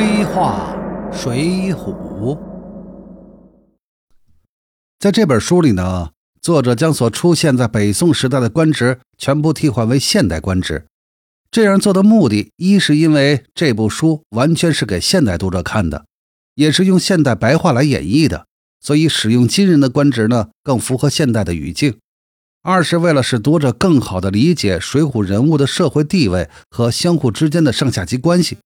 黑话水浒》在这本书里呢，作者将所出现在北宋时代的官职全部替换为现代官职。这样做的目的，一是因为这部书完全是给现代读者看的，也是用现代白话来演绎的，所以使用今人的官职呢，更符合现代的语境。二是为了使读者更好地理解水浒人物的社会地位和相互之间的上下级关系，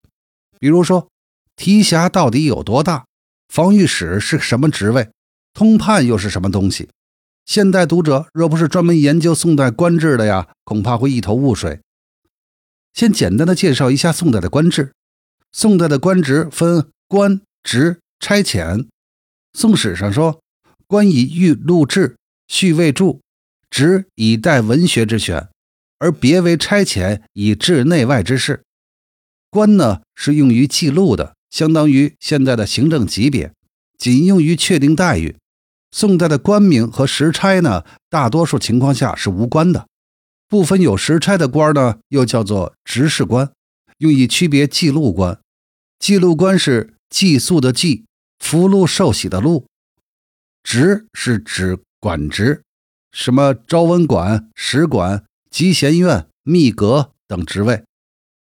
比如说提辖到底有多大，防御使是什么职位，通判又是什么东西。现代读者若不是专门研究宋代官制的呀，恐怕会一头雾水。先简单的介绍一下宋代的官制。宋代的官职分官职差遣。宋史上说，官以御录制，序位注。职以待文学之选，而别为差遣以治内外之事。官呢是用于记录的，相当于现在的行政级别，仅用于确定待遇。宋代的官名和实差呢，大多数情况下是无关的。部分有实差的官呢，又叫做执事官，用以区别记录官。记录官是寄宿的寄，福禄寿喜的禄。职是指管职。什么昭文馆、使馆、集贤院、秘阁等职位，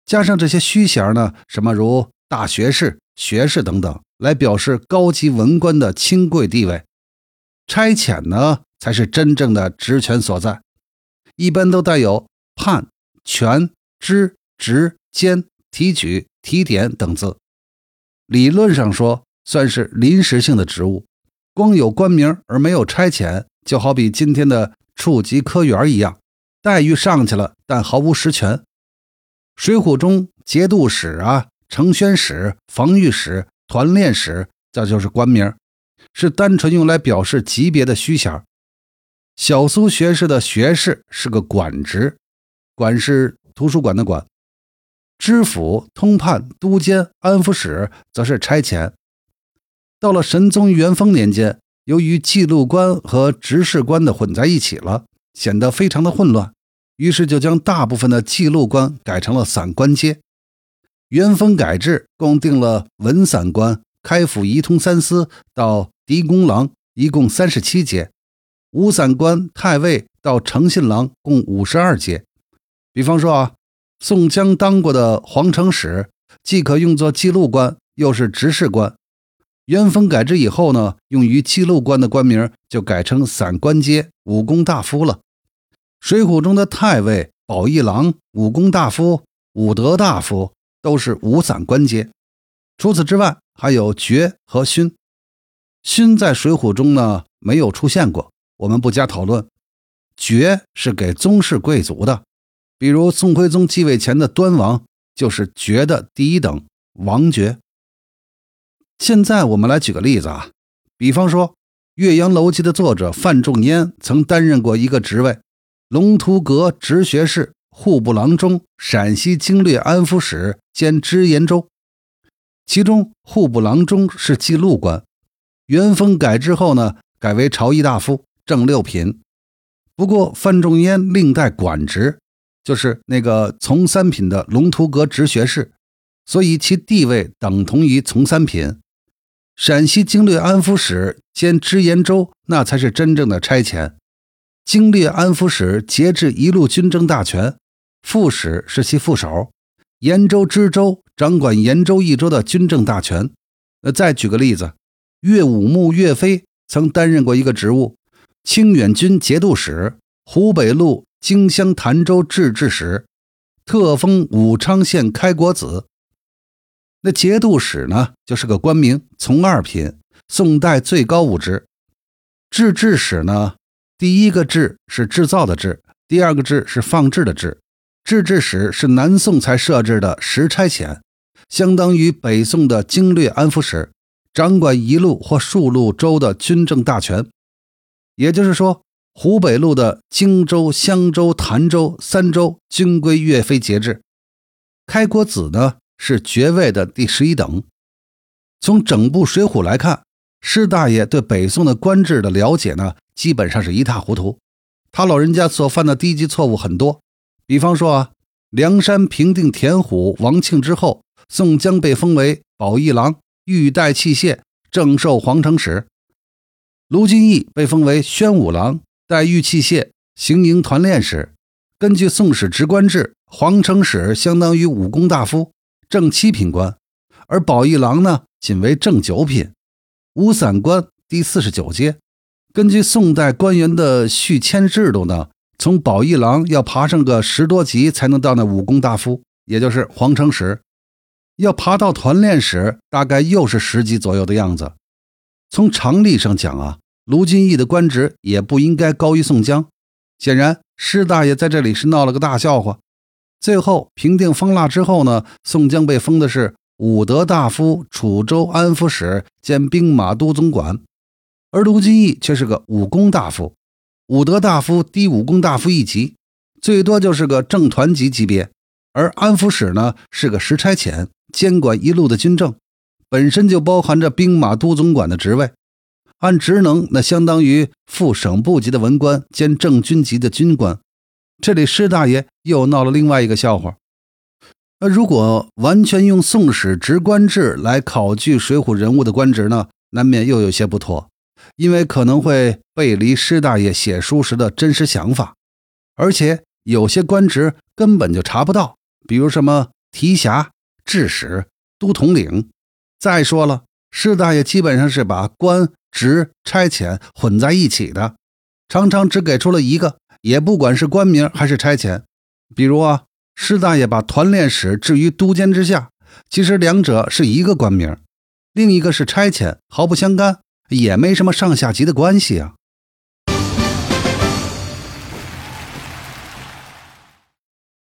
加上这些虚衔呢？什么如大学士、学士等等，来表示高级文官的清贵地位。差遣呢，才是真正的职权所在，一般都带有判、权、知、职、监、提举、提点等字。理论上说，算是临时性的职务，光有官名而没有差遣。就好比今天的处级科员一样，待遇上去了，但毫无实权。水浒中节度使啊、承宣使、防御使、团练使，这就是官名，是单纯用来表示级别的虚衔。小苏学士的学士是个管职，管是图书馆的管。知府、通判、都监、安抚使则是差遣。到了神宗元丰年间。由于记录官和执事官的混在一起了，显得非常的混乱，于是就将大部分的记录官改成了散官阶。元丰改制，共定了文散官、开府仪同三司到狄公郎，一共三十七阶；武散官、太尉到诚信郎，共五十二阶。比方说啊，宋江当过的皇城使，既可用作记录官，又是执事官。元丰改制以后呢，用于记录官的官名就改成散官阶武功大夫了。水浒中的太尉、保义郎、武功大夫、武德大夫都是五散官阶。除此之外，还有爵和勋。勋在水浒中呢没有出现过，我们不加讨论。爵是给宗室贵族的，比如宋徽宗继位前的端王就是爵的第一等王爵。现在我们来举个例子啊，比方说《岳阳楼记》的作者范仲淹曾担任过一个职位——龙图阁直学士、户部郎中、陕西经略安抚使兼知延州。其中户部郎中是记录官，元丰改制后呢，改为朝议大夫，正六品。不过范仲淹另带管职，就是那个从三品的龙图阁直学士，所以其地位等同于从三品。陕西经略安抚使兼知延州，那才是真正的差遣。经略安抚使节制一路军政大权，副使是其副手。延州知州掌管延州一州的军政大权。呃，再举个例子，岳武穆岳飞曾担任过一个职务：清远军节度使、湖北路荆襄潭州制置使，特封武昌县开国子。那节度使呢，就是个官名，从二品，宋代最高武职。制制使呢，第一个制是制造的制，第二个制是放置的制。制制使是南宋才设置的实差遣，相当于北宋的经略安抚使，掌管一路或数路州的军政大权。也就是说，湖北路的荆州、襄州、潭州三州均归岳飞节制。开国子呢？是爵位的第十一等。从整部《水浒》来看，施大爷对北宋的官制的了解呢，基本上是一塌糊涂。他老人家所犯的低级错误很多，比方说啊，梁山平定田虎、王庆之后，宋江被封为保义郎、御带器械、正授皇城使。卢俊义被封为宣武郎、带御器械、行营团练使。根据《宋史职官制》，皇城使相当于武功大夫，正七品官，而保义郎呢，仅为正九品，五散官第四十九阶。根据宋代官员的续迁制度呢，从保义郎要爬上个十多级才能到那武功大夫，也就是皇城使。要爬到团练使，大概又是十级左右的样子。从常理上讲啊，卢俊义的官职也不应该高于宋江。显然，施大爷在这里是闹了个大笑话。最后平定方腊之后呢，宋江被封的是武德大夫、楚州安抚使兼兵马都总管。而卢俊义却是个武功大夫，武德大夫低武功大夫一级，最多就是个正团级级别。而安抚使呢，是个实差遣，监管一路的军政，本身就包含着兵马都总管的职位。按职能，那相当于副省部级的文官兼正军级的军官。这里施大爷又闹了另外一个笑话。那如果完全用《宋史职官制》来考据《水浒》人物的官职呢，难免又有些不妥。因为可能会背离施大爷写书时的真实想法，而且有些官职根本就查不到，比如什么提辖、制使、都统领。再说了，施大爷基本上是把官职差遣混在一起的，常常只给出了一个，也不管是官名还是差遣。比如啊，施大爷把团练使置于都监之下，其实两者是一个官名，另一个是差遣，毫不相干。也没什么上下级的关系啊。